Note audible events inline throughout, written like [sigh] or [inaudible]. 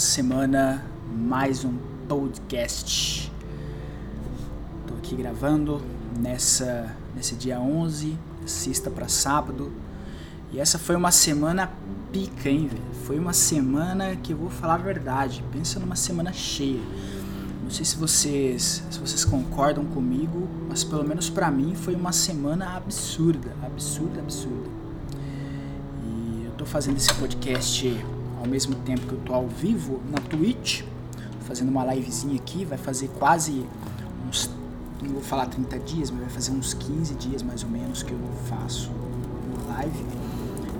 semana, mais um podcast. Tô aqui gravando nessa nesse dia 11, sexta para sábado. E essa foi uma semana pica, hein, velho? Foi uma semana que eu vou falar a verdade. Pensa numa semana cheia. Não sei se vocês, se vocês concordam comigo, mas pelo menos para mim foi uma semana absurda, absurda, absurda. E eu tô fazendo esse podcast ao mesmo tempo que eu tô ao vivo na Twitch, fazendo uma livezinha aqui, vai fazer quase uns, não vou falar 30 dias, mas vai fazer uns 15 dias mais ou menos que eu faço live.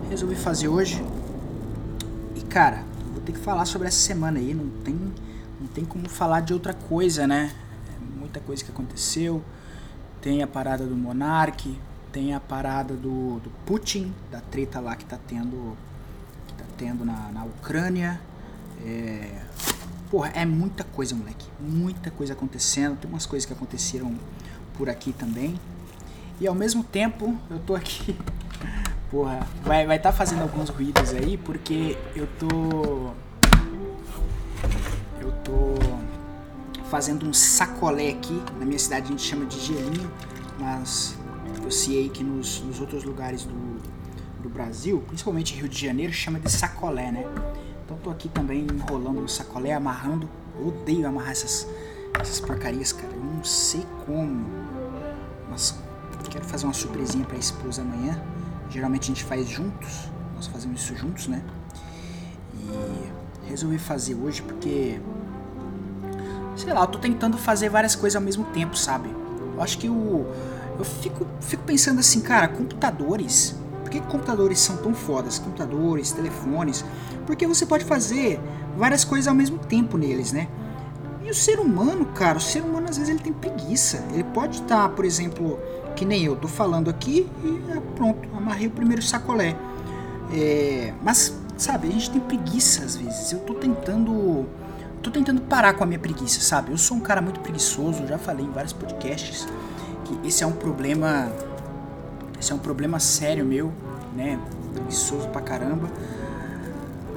Resolvi fazer hoje. E cara, vou ter que falar sobre essa semana aí, não tem não tem como falar de outra coisa, né? É muita coisa que aconteceu. Tem a parada do Monark, tem a parada do, do Putin, da treta lá que tá tendo tendo na, na Ucrânia. É... Porra, é muita coisa, moleque. Muita coisa acontecendo. Tem umas coisas que aconteceram por aqui também. E ao mesmo tempo, eu tô aqui. [laughs] Porra, vai vai tá fazendo alguns ruídos aí, porque eu tô. Eu tô fazendo um sacolé aqui. Na minha cidade a gente chama de gelinho, mas eu sei que nos, nos outros lugares do, do Brasil, principalmente Rio de Janeiro, chama de sacolé, né? Então tô aqui também enrolando no sacolé, amarrando. Eu odeio amarrar essas, essas porcarias, cara. Eu não sei como. Mas quero fazer uma surpresinha pra esposa amanhã. Geralmente a gente faz juntos. Nós fazemos isso juntos, né? E resolvi fazer hoje porque. Sei lá, eu tô tentando fazer várias coisas ao mesmo tempo, sabe? Eu acho que o. Eu fico, fico pensando assim, cara, computadores por que computadores são tão fodas? Computadores, telefones. Porque você pode fazer várias coisas ao mesmo tempo neles, né? E o ser humano, cara, o ser humano às vezes ele tem preguiça. Ele pode estar, por exemplo, que nem eu, tô falando aqui e é, pronto, amarrei o primeiro sacolé. É, mas, sabe, a gente tem preguiça às vezes. Eu tô tentando. Tô tentando parar com a minha preguiça, sabe? Eu sou um cara muito preguiçoso, já falei em vários podcasts que esse é um problema esse é um problema sério meu, né? Preguiçoso pra caramba.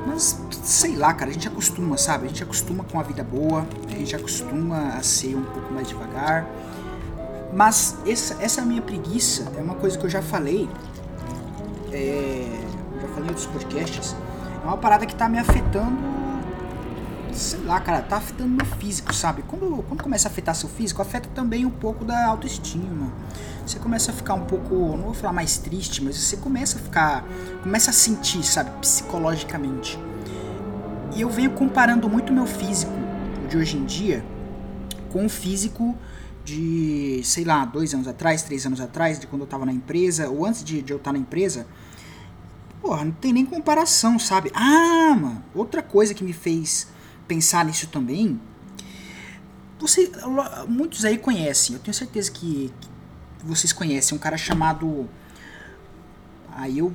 Mas sei lá, cara, a gente acostuma, sabe? A gente acostuma com a vida boa, a gente acostuma a ser um pouco mais devagar. Mas essa, essa minha preguiça é uma coisa que eu já falei. É, já falei em outros podcasts. É uma parada que tá me afetando sei lá, cara, tá afetando meu físico, sabe? Quando, quando começa a afetar seu físico, afeta também um pouco da autoestima. Você começa a ficar um pouco, não vou falar mais triste, mas você começa a ficar, começa a sentir, sabe, psicologicamente. E eu venho comparando muito meu físico de hoje em dia com o físico de, sei lá, dois anos atrás, três anos atrás, de quando eu tava na empresa, ou antes de, de eu estar tá na empresa. Porra, não tem nem comparação, sabe? Ah, mano, outra coisa que me fez pensar nisso também, você, muitos aí conhecem, eu tenho certeza que, que vocês conhecem um cara chamado. Aí eu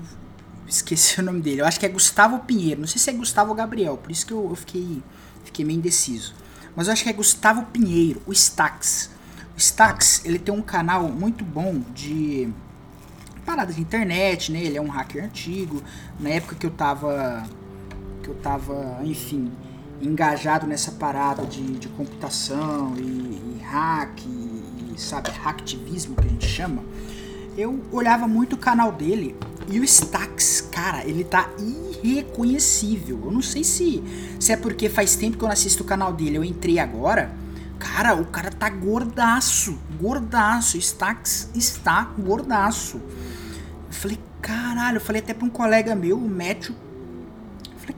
esqueci [laughs] o nome dele. Eu acho que é Gustavo Pinheiro. Não sei se é Gustavo ou Gabriel, por isso que eu, eu fiquei, fiquei meio indeciso. Mas eu acho que é Gustavo Pinheiro, o Stax. O Stax, ele tem um canal muito bom de parada de internet, né? Ele é um hacker antigo. Na época que eu tava que eu tava, enfim, engajado nessa parada de, de computação e, e hack, e, sabe, hacktivismo que a gente chama, eu olhava muito o canal dele e o Stax, cara, ele tá irreconhecível. Eu não sei se, se é porque faz tempo que eu não assisto o canal dele, eu entrei agora. Cara, o cara tá gordaço, gordaço. Stax está gordaço. Eu falei, caralho, eu falei até pra um colega meu, o Matthew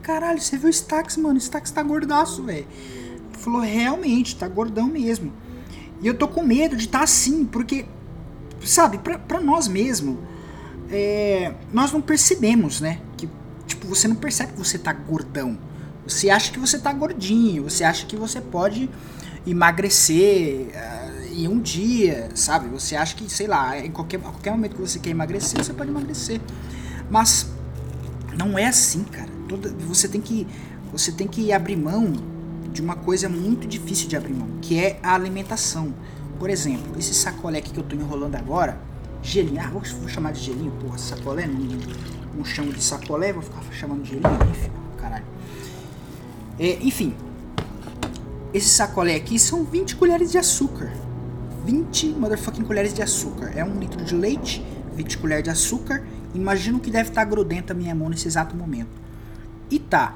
caralho, você viu o Stax, mano? O Stax tá gordaço, velho. Falou, realmente, tá gordão mesmo. E eu tô com medo de estar tá assim, porque, sabe, pra, pra nós mesmo, é, nós não percebemos, né? Que, tipo, você não percebe que você tá gordão. Você acha que você tá gordinho, você acha que você pode emagrecer uh, em um dia, sabe? Você acha que, sei lá, em qualquer, qualquer momento que você quer emagrecer, você pode emagrecer. Mas não é assim, cara toda, você tem que você tem que abrir mão de uma coisa muito difícil de abrir mão, que é a alimentação. Por exemplo, esse sacolé aqui que eu tô enrolando agora, gelinho, ah, vou, vou chamar de gelinho, porra, sacolé, não, não chamo de sacolé, vou ficar chamando de gelinho, enfim, caralho. É, enfim, esse sacolé aqui são 20 colheres de açúcar. 20 motherfucking colheres de açúcar. É um litro de leite, 20 colheres de açúcar. Imagino que deve estar grudenta a minha mão nesse exato momento. E tá.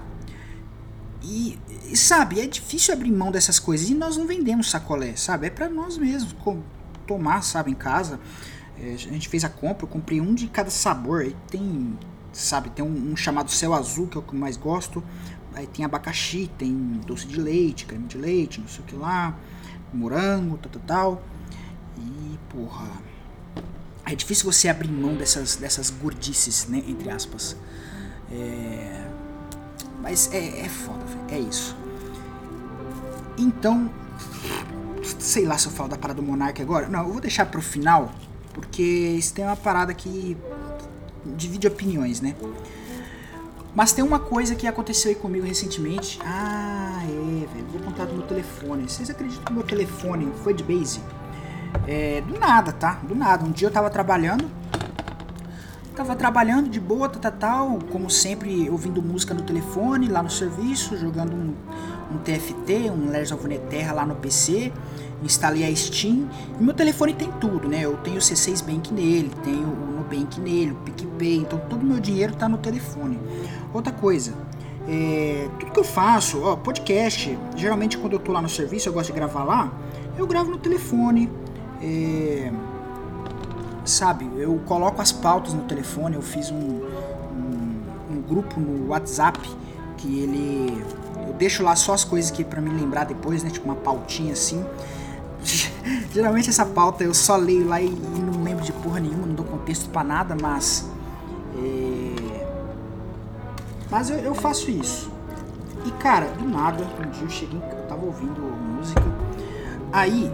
E, sabe, é difícil abrir mão dessas coisas. E nós não vendemos sacolé, sabe? É para nós mesmos tomar, sabe, em casa. É, a gente fez a compra, eu comprei um de cada sabor. Aí tem, sabe, tem um, um chamado céu azul, que é o que eu mais gosto. Aí tem abacaxi, tem doce de leite, creme de leite, não sei o que lá, morango, tal, tal, tal. E, porra. É difícil você abrir mão dessas, dessas gordices, né? Entre aspas. É... Mas é, é foda, é isso. Então, sei lá se eu falo da parada do Monark agora. Não, eu vou deixar pro final, porque isso tem uma parada que divide opiniões, né? Mas tem uma coisa que aconteceu aí comigo recentemente. Ah, é, velho. Vou contar do meu telefone. Vocês acreditam que meu telefone foi de base? É, do nada, tá? Do nada. Um dia eu tava trabalhando. Tava trabalhando de boa, tal, tal, como sempre, ouvindo música no telefone, lá no serviço, jogando um, um TFT, um Legends of Terra lá no PC instalei a Steam. E meu telefone tem tudo, né? Eu tenho o C6 Bank nele, tenho o Nubank nele, o PicPay, então todo o meu dinheiro está no telefone. Outra coisa, é, tudo que eu faço, ó, podcast, geralmente quando eu tô lá no serviço, eu gosto de gravar lá, eu gravo no telefone. É, sabe, eu coloco as pautas no telefone, eu fiz um, um, um grupo no WhatsApp que ele eu deixo lá só as coisas que para me lembrar depois, né? Tipo uma pautinha assim. [laughs] Geralmente essa pauta eu só leio lá e, e, não lembro de porra nenhuma, não dou contexto para nada, mas. É... Mas eu, eu, faço isso. E cara, do nada, um dia eu cheguei, eu tava ouvindo música. Aí,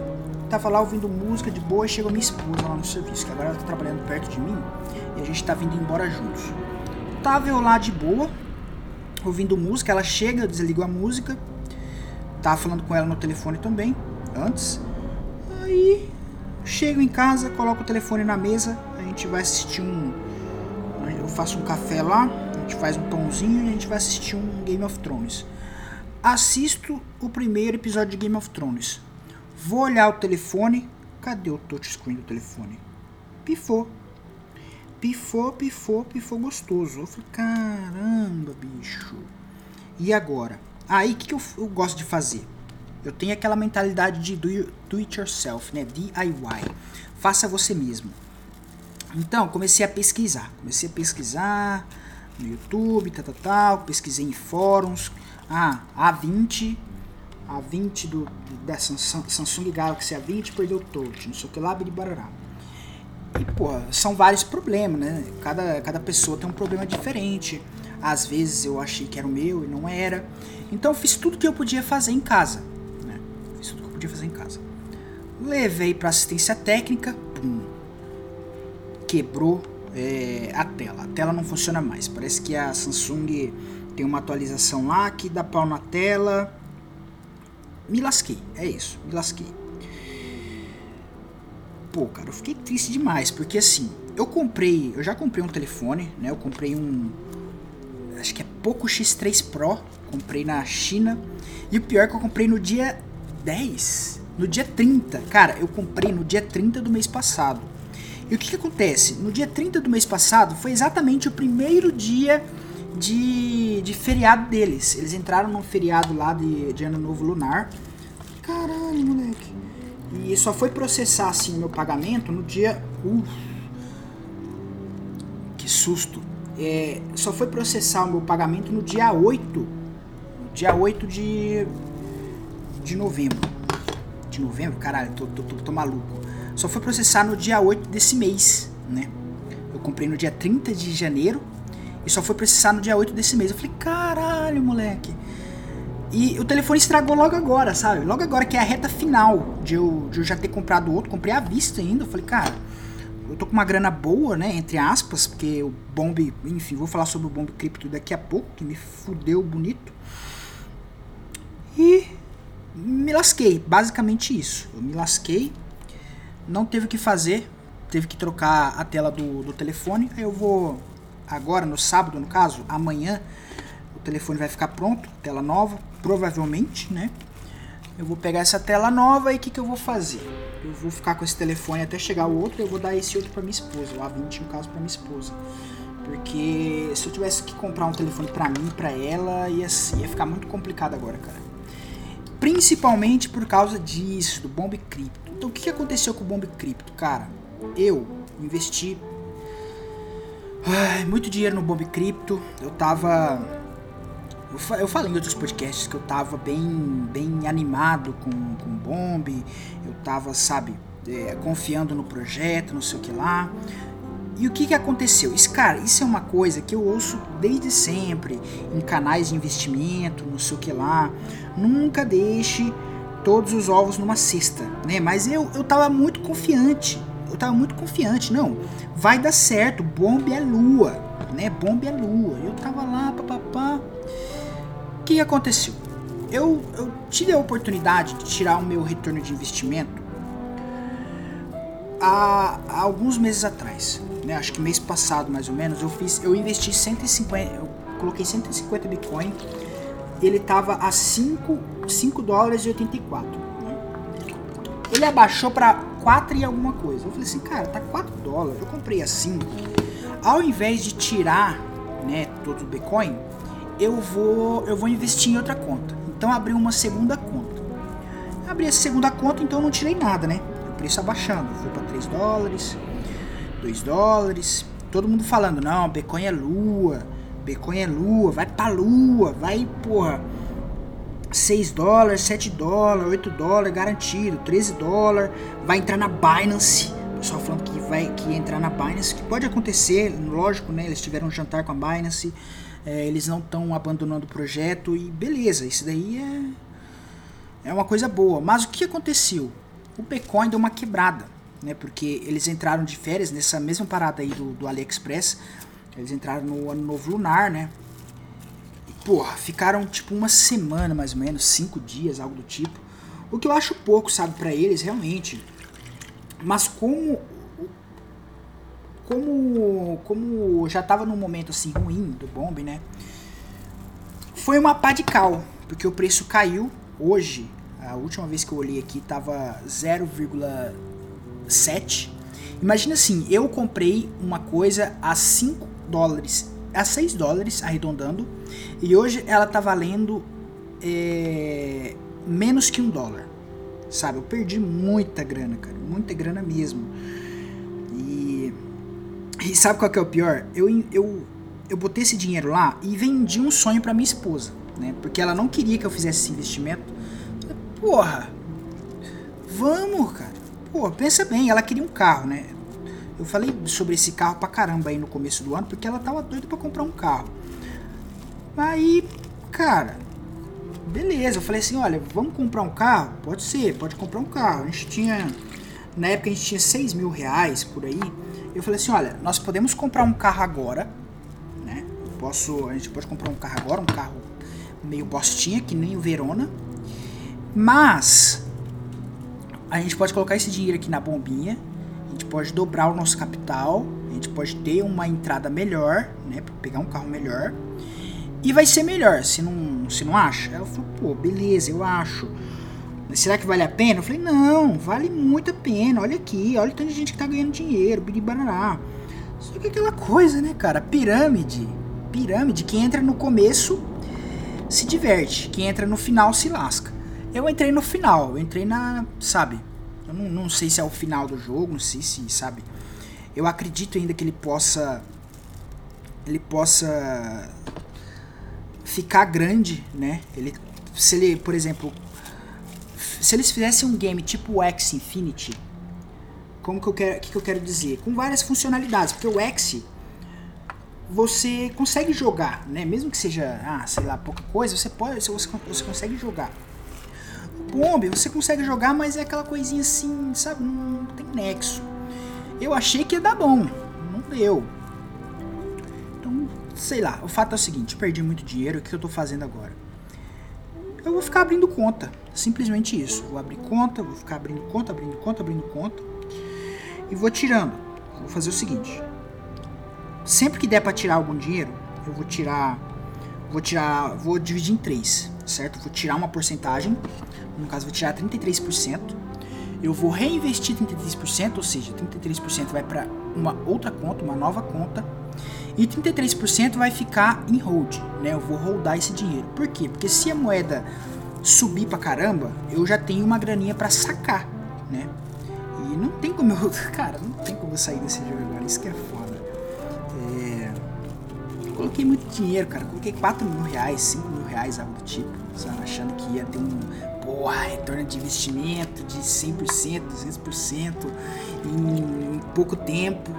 tava lá ouvindo música de boa e chegou minha esposa lá no serviço, que agora ela tá trabalhando perto de mim e a gente tá vindo embora juntos. Tava eu lá de boa, ouvindo música, ela chega, desligou a música, tava falando com ela no telefone também, antes. Aí chego em casa, coloco o telefone na mesa, a gente vai assistir um. Eu faço um café lá, a gente faz um pãozinho e a gente vai assistir um Game of Thrones. Assisto o primeiro episódio de Game of Thrones. Vou olhar o telefone. Cadê o touchscreen do telefone? Pifou. Pifou, pifou, pifou gostoso. Eu falei, caramba, bicho. E agora? Aí, o que, que eu, eu gosto de fazer? Eu tenho aquela mentalidade de do, do it yourself, né? DIY. Faça você mesmo. Então, comecei a pesquisar. Comecei a pesquisar no YouTube, tal, tal, tal. Pesquisei em fóruns. Ah, A20. A20 do, da Samsung, Galaxy A20 perdeu touch. Não sei o que lá, biribarará. E, pô, são vários problemas, né? Cada, cada pessoa tem um problema diferente. Às vezes eu achei que era o meu e não era. Então fiz tudo que eu podia fazer em casa podia fazer em casa. Levei para assistência técnica, pum, quebrou é, a tela. A tela não funciona mais. Parece que a Samsung tem uma atualização lá que dá pau na tela. Me lasquei, é isso, me lasquei. Pô, cara, eu fiquei triste demais, porque assim, eu comprei, eu já comprei um telefone, né? Eu comprei um acho que é Poco X3 Pro, comprei na China. E o pior é que eu comprei no dia 10, no dia 30. Cara, eu comprei no dia 30 do mês passado. E o que, que acontece? No dia 30 do mês passado foi exatamente o primeiro dia de, de feriado deles. Eles entraram num feriado lá de, de Ano Novo Lunar. Caralho, moleque. E só foi processar assim meu pagamento no dia. Uf, que susto. É, só foi processar o meu pagamento no dia 8. No dia 8 de de novembro. De novembro? Caralho, tô, tô, tô, tô maluco. Só foi processar no dia 8 desse mês, né? Eu comprei no dia 30 de janeiro e só foi processar no dia 8 desse mês. Eu falei, caralho, moleque. E o telefone estragou logo agora, sabe? Logo agora, que é a reta final de eu, de eu já ter comprado outro. Comprei à vista ainda. Eu falei, cara, eu tô com uma grana boa, né? Entre aspas, porque o Bomb, enfim, vou falar sobre o Bomb Cripto daqui a pouco, que me fudeu bonito. E me lasquei, basicamente isso. Eu me lasquei, não teve o que fazer, teve que trocar a tela do, do telefone. Aí eu vou, agora no sábado, no caso, amanhã, eu telefone vai ficar pronto, tela nova, provavelmente, né? Eu vou pegar essa tela nova e o que, que eu vou fazer? Eu vou ficar com esse telefone até chegar o outro, eu vou dar esse outro para minha esposa, o A20 no caso para minha esposa. Porque se eu tivesse que comprar um telefone para mim, para ela, ia, ia ficar muito complicado agora, cara. Principalmente por causa disso, do Bomb Crypto. Então o que, aconteceu com o Bomb Crypto, cara? Eu investi ai, muito dinheiro no Bomb Crypto. Eu tava eu falei em outros podcasts que eu tava bem, bem animado com, com o Bomb, eu tava, sabe, é, confiando no projeto, não sei o que lá. E o que, que aconteceu? Isso, cara, isso é uma coisa que eu ouço desde sempre em canais de investimento, não sei o que lá. Nunca deixe todos os ovos numa cesta, né? Mas eu, eu tava muito confiante. Eu tava muito confiante, não. Vai dar certo, bomba é lua, né? Bomba é lua. Eu tava lá, papapá. O que aconteceu? Eu, eu tive a oportunidade de tirar o meu retorno de investimento há, há alguns meses atrás né, acho que mês passado mais ou menos, eu fiz, eu investi 150, eu coloquei 150 Bitcoin, ele tava a 5, 5 dólares e 84. Né? Ele abaixou para 4 e alguma coisa. Eu falei assim, cara, tá 4 dólares, eu comprei a 5. Ao invés de tirar, né, todo o Bitcoin, eu vou, eu vou investir em outra conta. Então abri uma segunda conta. Abri essa segunda conta, então não tirei nada, né? O preço abaixando, foi para 3 dólares. 2 dólares. Todo mundo falando, não, Bitcoin é lua, Bitcoin é lua, vai pra lua, vai, porra, 6 dólares, 7 dólares, 8 dólares, garantido, 13 dólares, vai entrar na Binance. Pessoal falando que vai que entrar na Binance, que pode acontecer, lógico, né? Eles tiveram um jantar com a Binance, é, eles não estão abandonando o projeto e beleza, isso daí é, é uma coisa boa. Mas o que aconteceu? O Bitcoin deu uma quebrada né? Porque eles entraram de férias nessa mesma parada aí do, do AliExpress. Eles entraram no ano novo lunar, né? Porra, ficaram tipo uma semana mais ou menos, cinco dias, algo do tipo. O que eu acho pouco, sabe, para eles, realmente. Mas como como como já tava num momento assim ruim do bomb, né? Foi uma pá de cal, porque o preço caiu hoje. A última vez que eu olhei aqui tava 0, 7. Imagina assim, eu comprei uma coisa a 5 dólares, a 6 dólares, arredondando, e hoje ela tá valendo é, menos que um dólar. Sabe, eu perdi muita grana, cara, muita grana mesmo. E, e sabe qual que é o pior? Eu, eu, eu botei esse dinheiro lá e vendi um sonho para minha esposa, né? Porque ela não queria que eu fizesse esse investimento. Porra, vamos, cara Pô, pensa bem, ela queria um carro, né? Eu falei sobre esse carro pra caramba aí no começo do ano, porque ela tava doida pra comprar um carro. Aí, cara, beleza. Eu falei assim: olha, vamos comprar um carro? Pode ser, pode comprar um carro. A gente tinha, na época a gente tinha 6 mil reais por aí. Eu falei assim: olha, nós podemos comprar um carro agora, né? Posso, a gente pode comprar um carro agora, um carro meio bostinha, que nem o Verona. Mas a gente pode colocar esse dinheiro aqui na bombinha, a gente pode dobrar o nosso capital, a gente pode ter uma entrada melhor, né, para pegar um carro melhor, e vai ser melhor, se não, se não acha? Ela falou, pô, beleza, eu acho. Será que vale a pena? Eu falei, não, vale muito a pena, olha aqui, olha o tanto de gente que tá ganhando dinheiro, biribarará. Só que aquela coisa, né, cara, pirâmide, pirâmide, quem entra no começo se diverte, quem entra no final se lasca. Eu entrei no final, eu entrei na. Sabe? Eu não, não sei se é o final do jogo, não sei se, sabe? Eu acredito ainda que ele possa. Ele possa. Ficar grande, né? Ele, se ele, por exemplo. Se eles fizessem um game tipo o X Infinity. Como que eu quero. que, que eu quero dizer? Com várias funcionalidades. Porque o X você consegue jogar, né? Mesmo que seja, ah, sei lá, pouca coisa, você pode, você, você consegue jogar. Bomb você consegue jogar, mas é aquela coisinha assim, sabe? Não tem nexo. Eu achei que ia dar bom, não deu. Então, sei lá, o fato é o seguinte, perdi muito dinheiro, o que eu tô fazendo agora? Eu vou ficar abrindo conta, simplesmente isso. Vou abrir conta, vou ficar abrindo conta, abrindo conta, abrindo conta. E vou tirando. Vou fazer o seguinte. Sempre que der para tirar algum dinheiro, eu vou tirar vou tirar, vou dividir em três, certo? Vou tirar uma porcentagem, no caso vou tirar 33%. Eu vou reinvestir 33%, ou seja, 33% vai para uma outra conta, uma nova conta, e 33% vai ficar em hold, né? Eu vou holdar esse dinheiro. Por quê? Porque se a moeda subir pra caramba, eu já tenho uma graninha para sacar, né? E não tem como eu, [laughs] cara, não tem como eu sair desse jogo agora, isso que é foda. É, coloquei muito dinheiro, cara, coloquei 4 mil reais, 5 mil reais, algo do tipo, sabe? achando que ia ter um, porra, retorno de investimento de 100%, 200% em, em pouco tempo.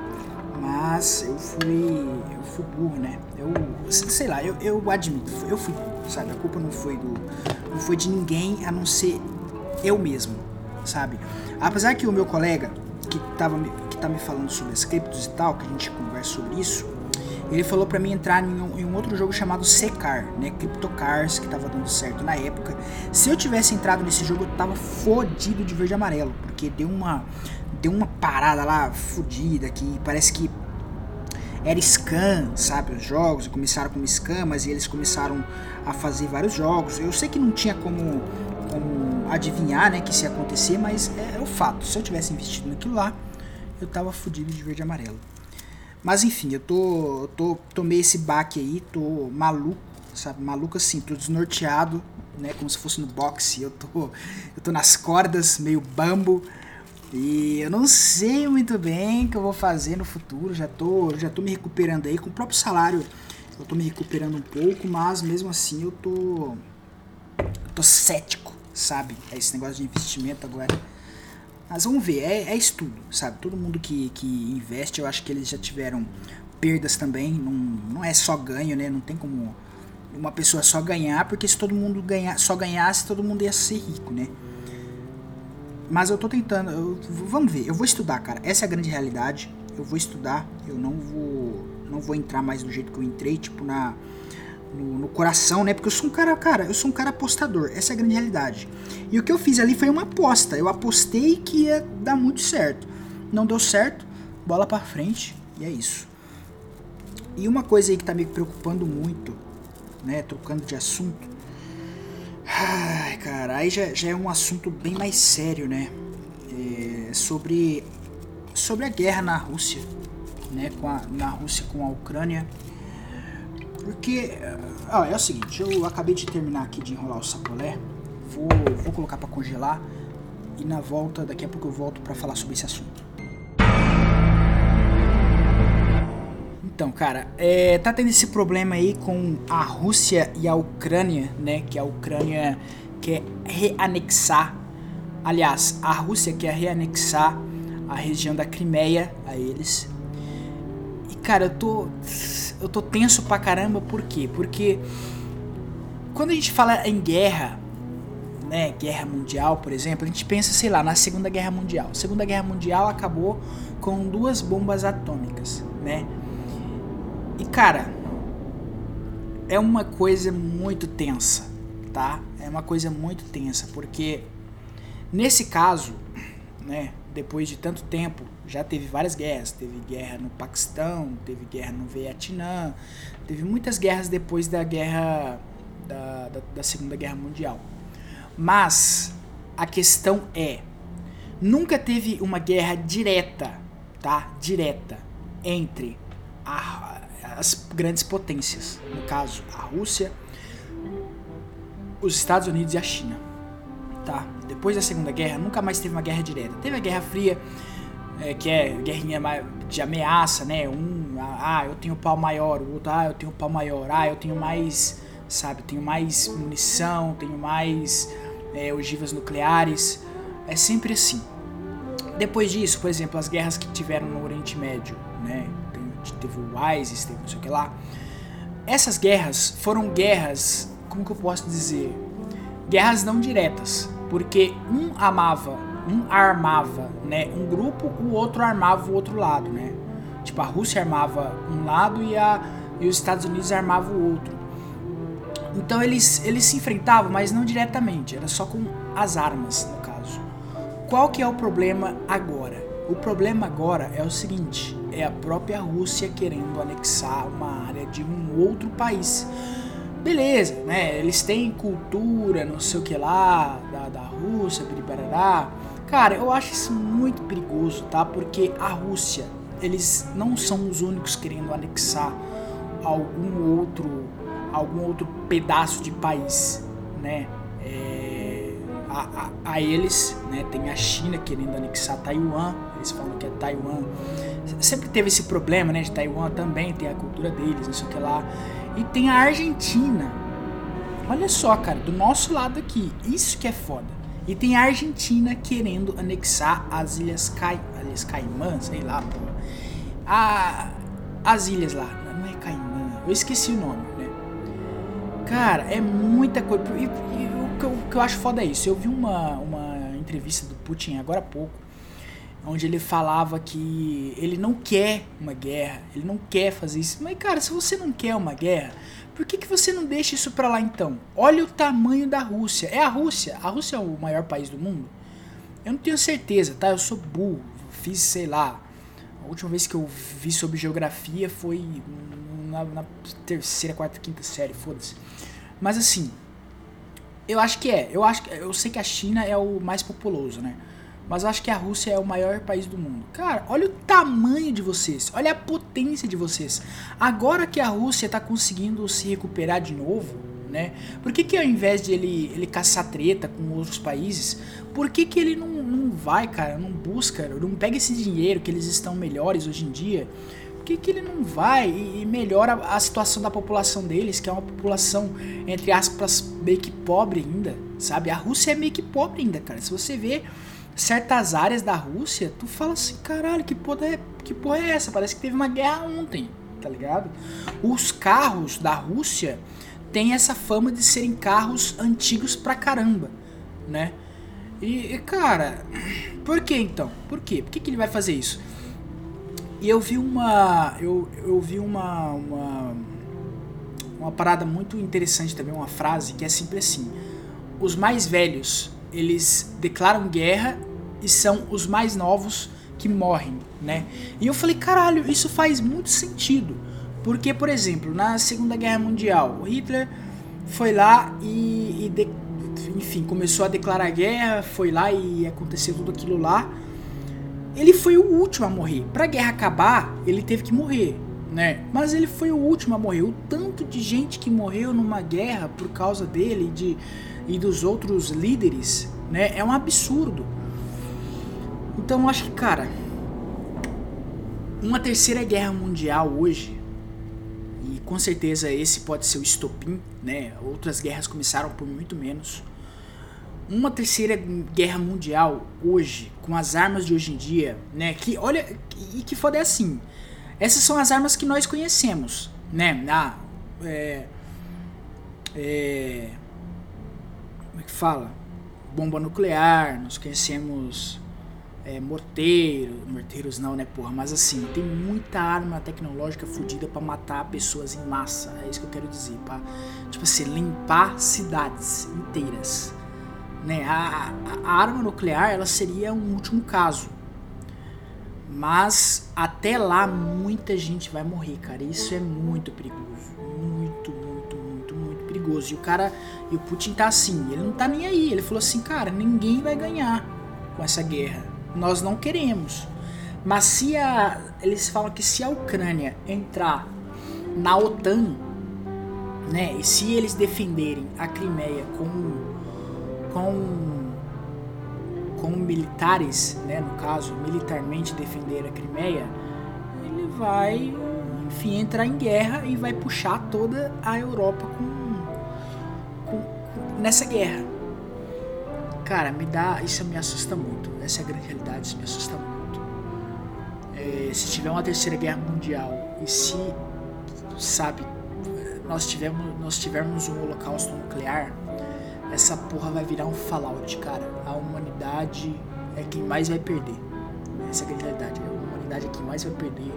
Mas eu fui. Eu fui burro, né? Eu. Sei lá, eu, eu admito, eu fui burro, sabe? A culpa não foi do. Não foi de ninguém a não ser eu mesmo, sabe? Apesar que o meu colega, que, tava, que tá me falando sobre as criptos e tal, que a gente conversa sobre isso, ele falou para mim entrar em um, em um, outro jogo chamado Secar, né? Cryptocars, que tava dando certo na época. Se eu tivesse entrado nesse jogo, eu tava fodido de verde e amarelo, porque deu uma deu uma parada lá fodida que parece que era scan, sabe, os jogos, começaram como scan, mas eles começaram a fazer vários jogos. Eu sei que não tinha como, como adivinhar, né, que isso ia acontecer, mas é, é o fato. Se eu tivesse investido naquilo lá, eu tava fudido de verde e amarelo. Mas enfim, eu tô, tô tomei esse baque aí, tô maluco, sabe, maluco assim, tô desnorteado, né, como se fosse no boxe. Eu tô eu tô nas cordas, meio bambo. E eu não sei muito bem o que eu vou fazer no futuro. Já tô, já tô me recuperando aí com o próprio salário. Eu tô me recuperando um pouco, mas mesmo assim eu tô eu tô cético, sabe? É esse negócio de investimento agora mas vamos ver, é, é estudo, sabe? Todo mundo que, que investe, eu acho que eles já tiveram perdas também. Não, não é só ganho, né? Não tem como uma pessoa só ganhar, porque se todo mundo ganhar, só ganhasse, todo mundo ia ser rico, né? Mas eu tô tentando, eu, vamos ver, eu vou estudar, cara. Essa é a grande realidade. Eu vou estudar, eu não vou não vou entrar mais do jeito que eu entrei, tipo na no, no, coração, né? Porque eu sou um cara, cara, eu sou um cara apostador. Essa é a grande realidade. E o que eu fiz ali foi uma aposta. Eu apostei que ia dar muito certo. Não deu certo, bola para frente e é isso. E uma coisa aí que tá me preocupando muito, né? Trocando de assunto. Ai, cara, aí já, já é um assunto bem mais sério, né? É sobre sobre a guerra na Rússia, né? Com a, na Rússia com a Ucrânia porque, ó, é o seguinte, eu acabei de terminar aqui de enrolar o sacolé, vou, vou colocar para congelar e na volta, daqui a pouco eu volto para falar sobre esse assunto. Então, cara, é, tá tendo esse problema aí com a Rússia e a Ucrânia, né? Que a Ucrânia quer reanexar, aliás, a Rússia quer reanexar a região da Crimeia a eles. Cara, eu tô eu tô tenso pra caramba, por quê? Porque quando a gente fala em guerra, né, guerra mundial, por exemplo, a gente pensa, sei lá, na Segunda Guerra Mundial. A Segunda Guerra Mundial acabou com duas bombas atômicas, né? E cara, é uma coisa muito tensa, tá? É uma coisa muito tensa, porque nesse caso, né, depois de tanto tempo, já teve várias guerras. Teve guerra no Paquistão, teve guerra no Vietnã, teve muitas guerras depois da guerra da, da, da Segunda Guerra Mundial. Mas a questão é, nunca teve uma guerra direta, tá? Direta entre a, as grandes potências, no caso a Rússia, os Estados Unidos e a China tá? Depois da Segunda Guerra, nunca mais teve uma guerra direta. Teve a Guerra Fria, é, que é guerrinha de ameaça, né? Um, ah, eu tenho pau maior, o outro, ah, eu tenho pau maior, ah, eu tenho mais, sabe, tenho mais munição, tenho mais é, ogivas nucleares. É sempre assim. Depois disso, por exemplo, as guerras que tiveram no Oriente Médio, né? Teve o ISIS, teve não sei o que lá. Essas guerras foram guerras, como que eu posso dizer? Guerras não diretas porque um amava, um armava, né, um grupo, o outro armava o outro lado, né? Tipo a Rússia armava um lado e a e os Estados Unidos armavam o outro. Então eles eles se enfrentavam, mas não diretamente, era só com as armas, no caso. Qual que é o problema agora? O problema agora é o seguinte, é a própria Rússia querendo anexar uma área de um outro país. Beleza, né? Eles têm cultura, não sei o que lá, da, da Rússia, biribarará. Cara, eu acho isso muito perigoso, tá? Porque a Rússia, eles não são os únicos querendo anexar algum outro, algum outro pedaço de país, né? É, a, a, a, eles, né? Tem a China querendo anexar Taiwan, eles falam que é Taiwan. Sempre teve esse problema, né? De Taiwan também tem a cultura deles, não sei o que lá. E tem a Argentina. Olha só, cara, do nosso lado aqui. Isso que é foda. E tem a Argentina querendo anexar as Ilhas, Cai, Ilhas Caimã, sei lá, pô. A, as ilhas lá. Não é Caimã. Eu esqueci o nome, né? Cara, é muita coisa. E, e o, que eu, o, que eu, acho foda é isso. Eu vi uma, uma entrevista do Putin agora há pouco onde ele falava que ele não quer uma guerra, ele não quer fazer isso. Mas cara, se você não quer uma guerra, por que, que você não deixa isso para lá então? Olha o tamanho da Rússia. É a Rússia. A Rússia é o maior país do mundo? Eu não tenho certeza, tá? Eu sou burro. Fiz, sei lá. A última vez que eu vi sobre geografia foi na, na terceira, quarta, quinta série, foda-se. Mas assim, eu acho que é. Eu acho eu sei que a China é o mais populoso, né? Mas acho que a Rússia é o maior país do mundo. Cara, olha o tamanho de vocês. Olha a potência de vocês. Agora que a Rússia está conseguindo se recuperar de novo, né? Por que, que ao invés de ele, ele caçar treta com outros países, por que, que ele não, não vai, cara, não busca, não pega esse dinheiro que eles estão melhores hoje em dia? Por que, que ele não vai e, e melhora a situação da população deles, que é uma população, entre aspas, meio que pobre ainda, sabe? A Rússia é meio que pobre ainda, cara. Se você vê certas áreas da Rússia, tu fala assim, caralho, que porra é, que porra é essa? Parece que teve uma guerra ontem, tá ligado? Os carros da Rússia têm essa fama de serem carros antigos pra caramba, né? E, cara, por que então? Por quê? Por que, que ele vai fazer isso? E eu vi uma. Eu, eu vi uma, uma. Uma parada muito interessante também, uma frase que é simples assim. Os mais velhos eles declaram guerra e são os mais novos que morrem, né? E eu falei, caralho, isso faz muito sentido. Porque, por exemplo, na Segunda Guerra Mundial, o Hitler foi lá e, e de, enfim, começou a declarar guerra, foi lá e aconteceu tudo aquilo lá. Ele foi o último a morrer. Pra guerra acabar, ele teve que morrer, né? Mas ele foi o último a morrer. O tanto de gente que morreu numa guerra por causa dele, de e dos outros líderes, né? É um absurdo. Então acho que, cara, uma terceira guerra mundial hoje, e com certeza esse pode ser o estopim, né? Outras guerras começaram por muito menos. Uma terceira guerra mundial hoje, com as armas de hoje em dia, né? Que olha, e que foda é assim. Essas são as armas que nós conhecemos, né? Ah, é, é, como é que fala? Bomba nuclear, nós conhecemos é, morteiro, morteiros não, né, porra, mas assim, tem muita arma tecnológica fodida para matar pessoas em massa, é isso que eu quero dizer, para tipo assim, limpar cidades inteiras, né, a, a, arma nuclear, ela seria um último caso, mas até lá muita gente vai morrer, cara, isso é muito perigoso, perigoso, e o cara e o Putin tá assim, ele não tá nem aí. Ele falou assim, cara, ninguém vai ganhar com essa guerra. Nós não queremos. Mas se a. Eles falam que se a Ucrânia entrar na OTAN, né? E se eles defenderem a Crimeia com. com. com militares, né? No caso, militarmente defender a Crimeia, ele vai, enfim, entrar em guerra e vai puxar toda a Europa com nessa guerra. Cara, me dá. Isso me assusta muito. Essa é a grande realidade, isso me assusta muito. É, se tiver uma terceira guerra mundial e se, sabe, nós tivermos, nós tivermos um holocausto nuclear, essa porra vai virar um fallout, cara. A humanidade é quem mais vai perder. Essa é a grande realidade. A humanidade é quem mais vai perder.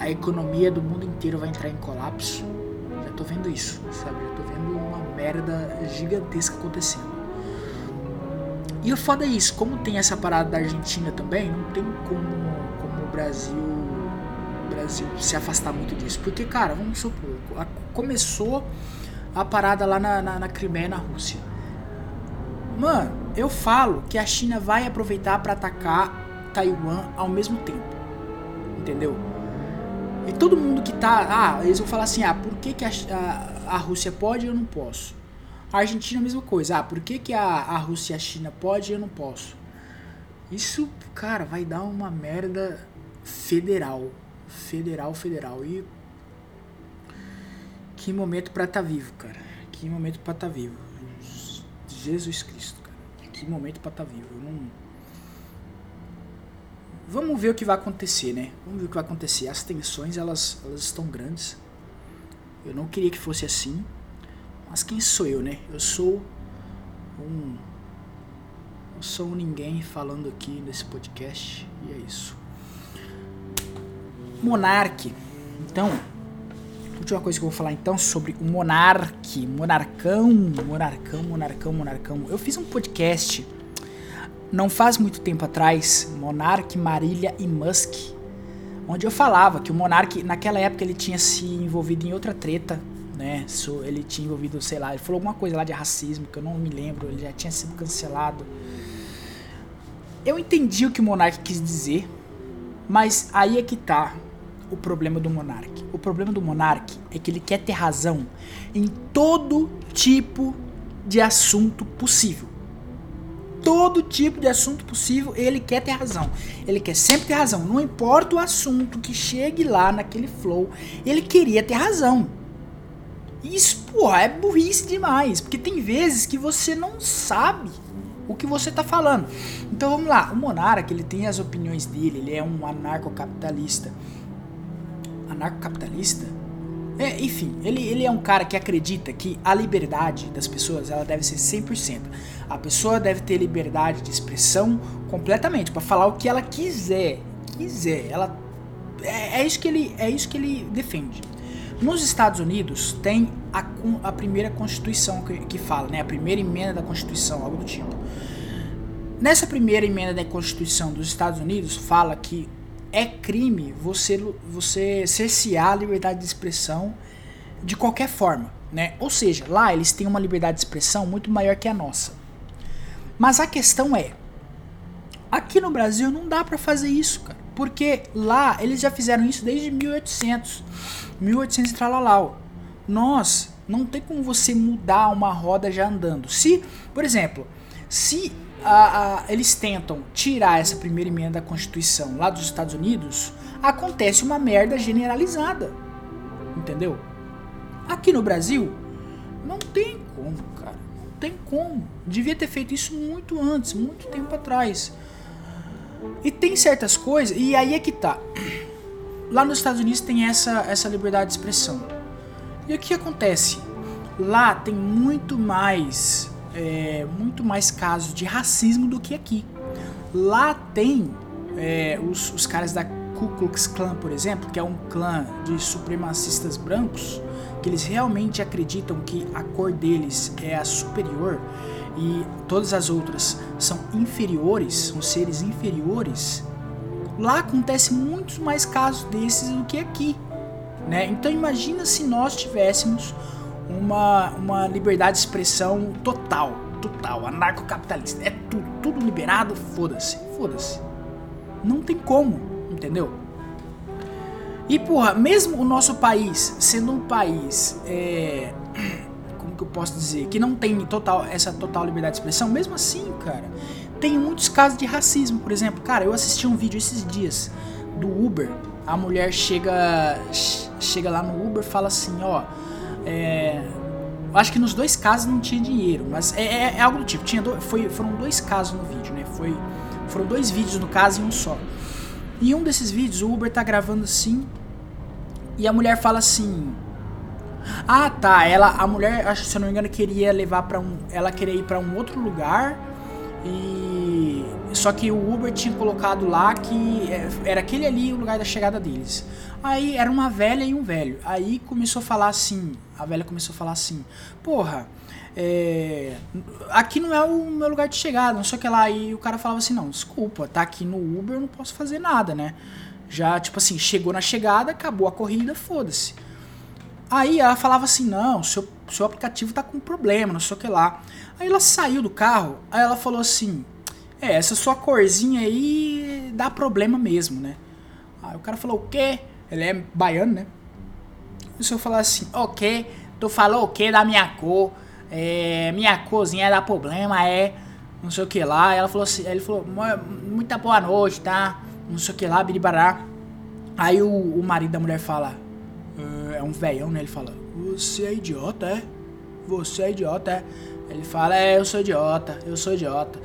A economia do mundo inteiro vai entrar em colapso. Tô vendo isso, sabe? Já tô vendo uma merda gigantesca acontecendo. E o foda é isso, como tem essa parada da Argentina também, não tem como, como o Brasil, Brasil se afastar muito disso. Porque, cara, vamos supor, começou a parada lá na, na, na Crimeia, na Rússia. Mano, eu falo que a China vai aproveitar para atacar Taiwan ao mesmo tempo. Entendeu? E todo mundo que tá. Ah, eles vão falar assim: ah, por que, que a, a, a Rússia pode e eu não posso? A Argentina, a mesma coisa. Ah, por que, que a, a Rússia e a China pode e eu não posso? Isso, cara, vai dar uma merda federal. Federal, federal. E. Que momento pra tá vivo, cara. Que momento pra tá vivo. Jesus Cristo, cara. Que momento pra tá vivo. Eu não. Vamos ver o que vai acontecer, né? Vamos ver o que vai acontecer. As tensões, elas, elas estão grandes. Eu não queria que fosse assim. Mas quem sou eu, né? Eu sou um. Eu sou um ninguém falando aqui nesse podcast. E é isso. Monarque. Então, última coisa que eu vou falar então sobre o monarque. Monarcão, monarcão, monarcão, monarcão. Eu fiz um podcast não faz muito tempo atrás, Monarque, Marília e Musk, onde eu falava que o Monarque, naquela época, ele tinha se envolvido em outra treta né? Ele tinha envolvido, sei lá, ele falou alguma coisa lá de racismo que eu não me lembro, ele já tinha sido cancelado. Eu entendi o que o Monark quis dizer, mas aí é que tá o problema do Monark. O problema do Monark é que ele quer ter razão em todo tipo de assunto possível. Todo tipo de assunto possível, ele quer ter razão. Ele quer sempre ter razão. Não importa o assunto que chegue lá naquele flow, ele queria ter razão. Isso, porra, é burrice demais. Porque tem vezes que você não sabe o que você tá falando. Então vamos lá, o Monarca, ele tem as opiniões dele, ele é um anarcocapitalista. Anarcocapitalista? É, enfim, ele, ele é um cara que acredita que a liberdade das pessoas ela deve ser 100%. A pessoa deve ter liberdade de expressão completamente para falar o que ela quiser, quiser. Ela é, é, isso que ele é isso que ele defende. Nos Estados Unidos tem a, a primeira Constituição que, que fala, né? A primeira emenda da Constituição, algo do tipo. Nessa primeira emenda da Constituição dos Estados Unidos fala que é crime você, você cercear a liberdade de expressão de qualquer forma, né? Ou seja, lá eles têm uma liberdade de expressão muito maior que a nossa. Mas a questão é, aqui no Brasil não dá para fazer isso, cara, porque lá eles já fizeram isso desde 1800. 1800 e tralalau. Nós, não tem como você mudar uma roda já andando. Se, por exemplo, se a, a, eles tentam tirar essa primeira emenda da Constituição lá dos Estados Unidos, acontece uma merda generalizada. Entendeu? Aqui no Brasil, não tem como, cara. Não tem como. Devia ter feito isso muito antes, muito tempo atrás. E tem certas coisas, e aí é que tá lá nos Estados Unidos tem essa, essa liberdade de expressão. E o que acontece? Lá tem muito mais, é, muito mais casos de racismo do que aqui. Lá tem é, os, os caras da Ku Klux Klan, por exemplo, que é um clã de supremacistas brancos, que eles realmente acreditam que a cor deles é a superior e todas as outras são inferiores, são seres inferiores Lá acontece muitos mais casos desses do que aqui. Né? Então imagina se nós tivéssemos uma, uma liberdade de expressão total, total, anarcocapitalista. É tudo, tudo liberado, foda-se, foda-se. Não tem como, entendeu? E porra, mesmo o nosso país sendo um país, é, [clears throat] como que eu posso dizer, que não tem total essa total liberdade de expressão, mesmo assim, cara, tem muitos casos de racismo, por exemplo. Cara, eu assisti um vídeo esses dias do Uber. A mulher chega chega lá no Uber fala assim, ó, é, acho que nos dois casos não tinha dinheiro, mas é, é, é algo do tipo. Tinha do, foi, foram dois casos no vídeo, né? Foi, foram dois vídeos no caso e um só. E um desses vídeos o Uber tá gravando assim e a mulher fala assim: "Ah, tá, ela a mulher, acho se eu não me engano, queria levar para um, ela queria ir para um outro lugar e só que o Uber tinha colocado lá que é, era aquele ali o lugar da chegada deles. Aí era uma velha e um velho. Aí começou a falar assim, a velha começou a falar assim: "Porra, é, aqui não é o meu lugar de chegada, não sei o que lá". E o cara falava assim: "Não, desculpa, tá aqui no Uber, eu não posso fazer nada, né? Já tipo assim, chegou na chegada, acabou a corrida, foda-se". Aí ela falava assim, não, seu, seu aplicativo tá com problema, não sei o que lá. Aí ela saiu do carro, aí ela falou assim, é, essa sua corzinha aí dá problema mesmo, né? Aí o cara falou, o quê? Ele é baiano, né? E o senhor falou assim, o quê? Tu falou o quê da minha cor? É, minha corzinha dá problema, é não sei o que lá. Ela falou assim, ele falou, muita boa noite, tá? Não sei o que lá, biribará. Aí o, o marido da mulher fala, é, é um velhão, né? Ele fala, você é idiota, é? Você é idiota, é? Ele fala, é, eu sou idiota, eu sou idiota.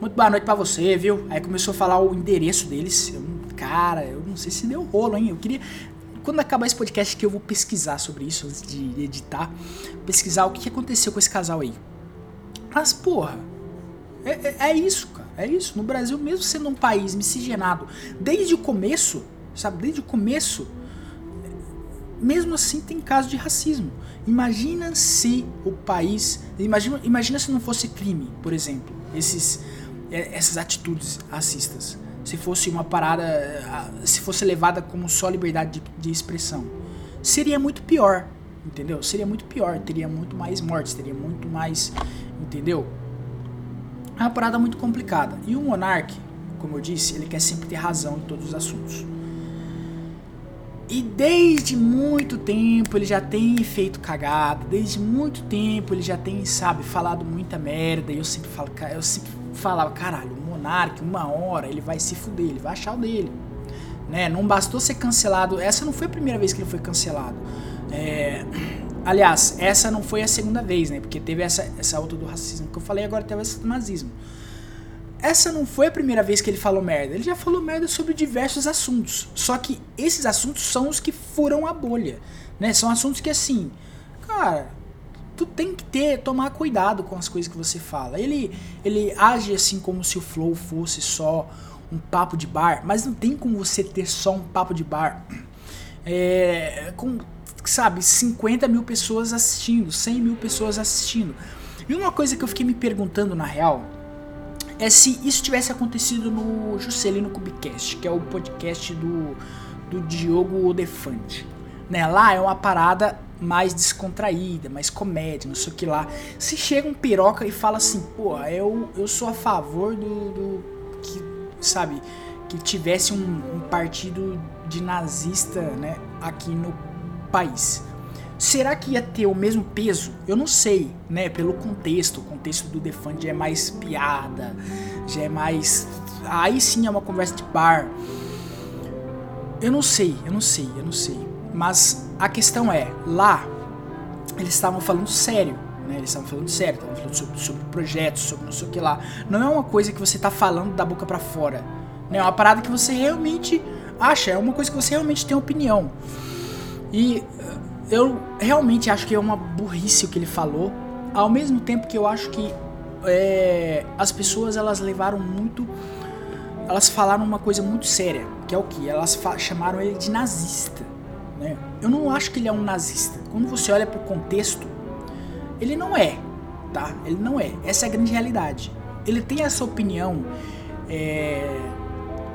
Muito boa noite pra você, viu? Aí começou a falar o endereço deles. Eu, cara, eu sei se deu rolo, hein? Eu queria. Quando acabar esse podcast que eu vou pesquisar sobre isso antes de editar, pesquisar o que aconteceu com esse casal aí. Mas, porra, é, é, é, isso, cara. É isso. No Brasil, mesmo sendo um país miscigenado, desde o começo, sabe? Desde o começo, mesmo assim tem casos de racismo. Imagina se o país. Imagina, imagina se não fosse crime, por exemplo, esses, é, essas atitudes racistas. Se fosse uma parada. Se fosse levada como só liberdade de, de expressão. Seria muito pior. Entendeu? Seria muito pior. Teria muito mais mortes. Teria muito mais. Entendeu? É uma parada muito complicada. E o monarca, como eu disse, ele quer sempre ter razão em todos os assuntos. E desde muito tempo ele já tem feito cagada, desde muito tempo ele já tem, sabe, falado muita merda. E eu sempre falo, eu sempre falava, caralho, o monarca, uma hora ele vai se fuder, ele vai achar o dele. Né? Não bastou ser cancelado. Essa não foi a primeira vez que ele foi cancelado. É, [clears throat] Aliás, essa não foi a segunda vez, né? Porque teve essa, essa outra do racismo que eu falei, agora teve essa do nazismo. Essa não foi a primeira vez que ele falou merda. Ele já falou merda sobre diversos assuntos. Só que esses assuntos são os que furam a bolha, né? São assuntos que assim, cara, tu tem que ter, tomar cuidado com as coisas que você fala. Ele, ele age assim como se o flow fosse só um papo de bar, mas não tem como você ter só um papo de bar. É, com sabe, 50 mil pessoas assistindo, 100 mil pessoas assistindo. E uma coisa que eu fiquei me perguntando na real é se isso tivesse acontecido no Juscelino Cubicast, que é o podcast do, do Diogo Defante. Né? Lá é uma parada mais descontraída, mais comédia, não sei o que lá. Se chega um piroca e fala assim, pô, eu, eu sou a favor do, do que, sabe, que tivesse um, um partido de nazista, né, aqui no país. Será que ia ter o mesmo peso? Eu não sei, né? Pelo contexto. O contexto do Defund já é mais piada, já é mais. Aí sim é uma conversa de bar. Eu não sei, eu não sei, eu não sei. Mas a questão é, lá eles estavam falando sério, né? Eles estavam falando sério, estavam falando sobre, sobre projetos, sobre não sei o que lá. Não é uma coisa que você tá falando da boca para fora. Né? É uma parada que você realmente acha, é uma coisa que você realmente tem opinião. E eh, eu realmente acho que é uma burrice o que ele falou, ao mesmo tempo que eu acho que é, as pessoas elas levaram muito, elas falaram uma coisa muito séria, que é o que elas chamaram ele de nazista. Né? Eu não acho que ele é um nazista. Quando você olha para o contexto, ele não é, tá? Ele não é. Essa é a grande realidade. Ele tem essa opinião é,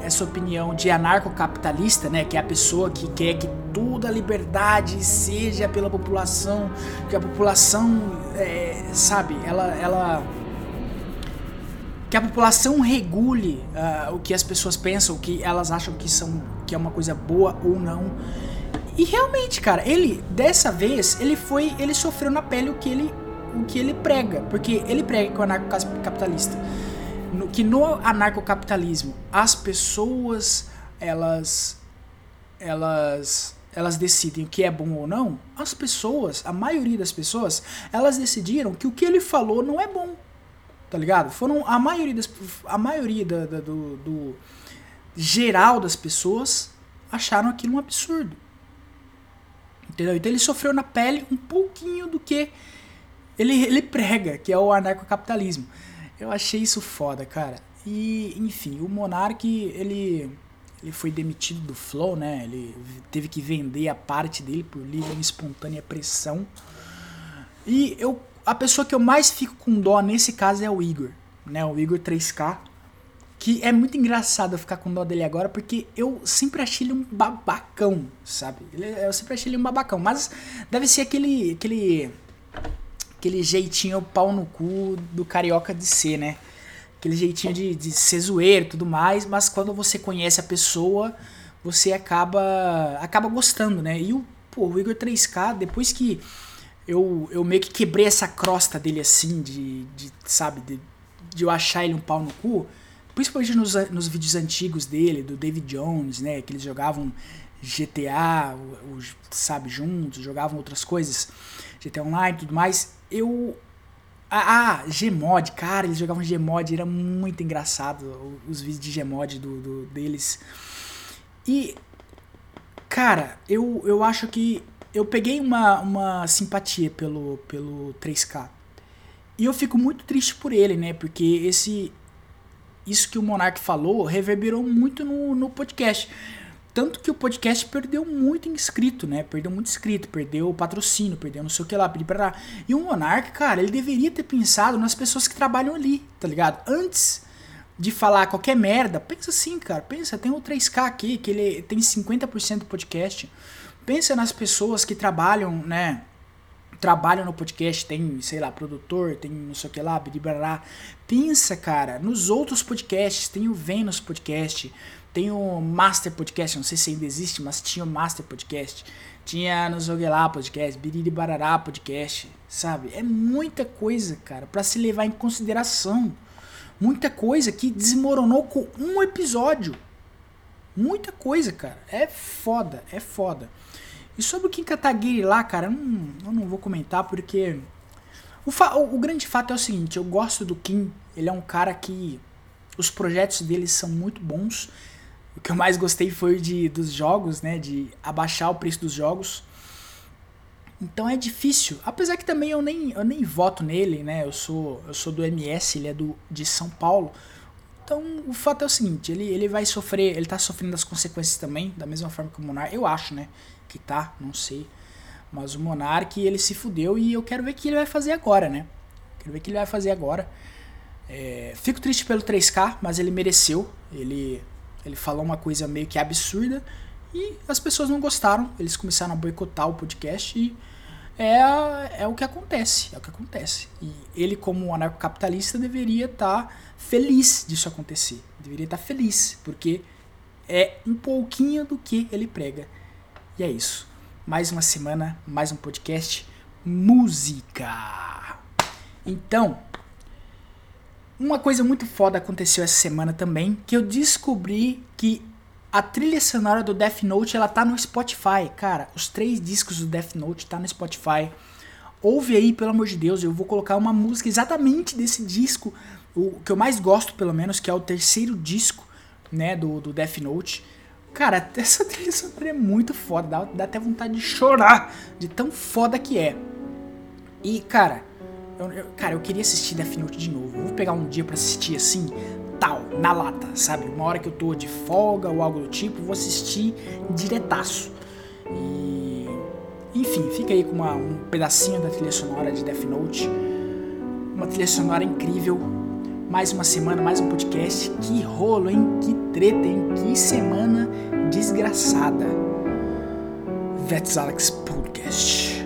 essa opinião de anarcocapitalista, né, que é a pessoa que quer que toda a liberdade seja pela população, que a população, é, sabe, ela, ela que a população regule uh, o que as pessoas pensam, o que elas acham que são que é uma coisa boa ou não. E realmente, cara, ele dessa vez ele foi, ele sofreu na pele o que ele o que ele prega, porque ele prega que o anarcocapitalista no, que no anarcocapitalismo as pessoas elas elas elas decidem o que é bom ou não, as pessoas, a maioria das pessoas, elas decidiram que o que ele falou não é bom. Tá ligado? Foram a maioria das a maioria da, da, do, do geral das pessoas acharam aquilo um absurdo. Entendeu? Então ele sofreu na pele um pouquinho do que ele, ele prega, que é o anarcocapitalismo. Eu achei isso foda, cara. E, enfim, o Monark, ele, ele foi demitido do Flow, né? Ele teve que vender a parte dele por livre e espontânea pressão. E eu, a pessoa que eu mais fico com dó nesse caso é o Igor, né? O Igor 3K, que é muito engraçado eu ficar com dó dele agora, porque eu sempre achei ele um babacão, sabe? Eu sempre achei ele um babacão, mas deve ser aquele aquele aquele jeitinho pau no cu do carioca de ser, né? Aquele jeitinho de, de ser zoeiro e tudo mais, mas quando você conhece a pessoa, você acaba acaba gostando, né? E o, pô, o Igor 3K, depois que eu, eu meio que quebrei essa crosta dele assim, de, de sabe, de, de eu achar ele um pau no cu, principalmente nos, nos vídeos antigos dele, do David Jones, né, que eles jogavam GTA, o, o, sabe, juntos, jogavam outras coisas, GTA Online e tudo mais, eu... Ah, ah, Gmod, cara, eles jogavam Gmod, era muito engraçado os vídeos de Gmod do, do, deles. E, cara, eu, eu acho que eu peguei uma, uma simpatia pelo, pelo 3K. E eu fico muito triste por ele, né? Porque esse isso que o Monark falou reverberou muito no, no podcast. Tanto que o podcast perdeu muito inscrito, né? Perdeu muito inscrito, perdeu o patrocínio, perdeu não sei o que lá, pra E o Monark, cara, ele deveria ter pensado nas pessoas que trabalham ali, tá ligado? Antes de falar qualquer merda, pensa assim, cara. Pensa, tem o 3K aqui, que ele tem 50% do podcast. Pensa nas pessoas que trabalham, né? Trabalham no podcast, tem, sei lá, produtor, tem não sei o que lá, blá. Pensa, cara, nos outros podcasts, tem o Vênus Podcast, tem o Master Podcast, não sei se ainda existe, mas tinha o Master Podcast, tinha no Zoguelá Podcast, Biriri Barará Podcast, sabe? É muita coisa, cara, para se levar em consideração. Muita coisa que desmoronou com um episódio. Muita coisa, cara. É foda, é foda. E sobre o Kim Kataguiri lá, cara, eu não, eu não vou comentar porque. O, o, o, grande fato é o seguinte: eu gosto do Kim, ele é um cara que. Os projetos dele são muito bons. O que eu mais gostei foi de dos jogos, né? De abaixar o preço dos jogos. Então é difícil. Apesar que também eu nem, eu nem voto nele, né? Eu sou, eu sou do MS, ele é do, de São Paulo. Então o fato é o seguinte, ele, ele vai sofrer, ele tá sofrendo as consequências também, da mesma forma que o Monark, eu acho, né? Que tá, não sei. Mas o Monark, ele se fudeu e eu quero ver o que ele vai fazer agora, né? Quero ver o que ele vai fazer agora. É, fico triste pelo 3K, mas ele mereceu. Ele, ele falou uma coisa meio que absurda e as pessoas não gostaram. Eles começaram a boicotar o podcast e é, é o que acontece. É o que acontece. E ele, como anarcocapitalista, deveria estar tá feliz disso acontecer. Deveria estar tá feliz, porque é um pouquinho do que ele prega. E é isso. Mais uma semana, mais um podcast. Música! Então, uma coisa muito foda aconteceu essa semana também, que eu descobri que a trilha sonora do Death Note, ela tá no Spotify. Cara, os três discos do Death Note tá no Spotify. Ouve aí, pelo amor de Deus, eu vou colocar uma música exatamente desse disco, o que eu mais gosto, pelo menos, que é o terceiro disco, né, do, do Death Note. Cara, [laughs] essa trilha sonora é muito foda, dá, dá, até vontade de chorar de tão foda que é. E, cara, eu, eu, cara, eu queria assistir Death Note de novo. Eu vou pegar um dia para assistir assim, tal, na lata, sabe? Uma hora que eu tô de folga ou algo do tipo, vou assistir diretaço. E. Enfim, fica aí com uma, um pedacinho da trilha sonora de Death Note. Uma trilha sonora incrível mais uma semana, mais um podcast. Que rolo, hein? Que treta, hein? Que semana desgraçada. Vets Alex Podcast.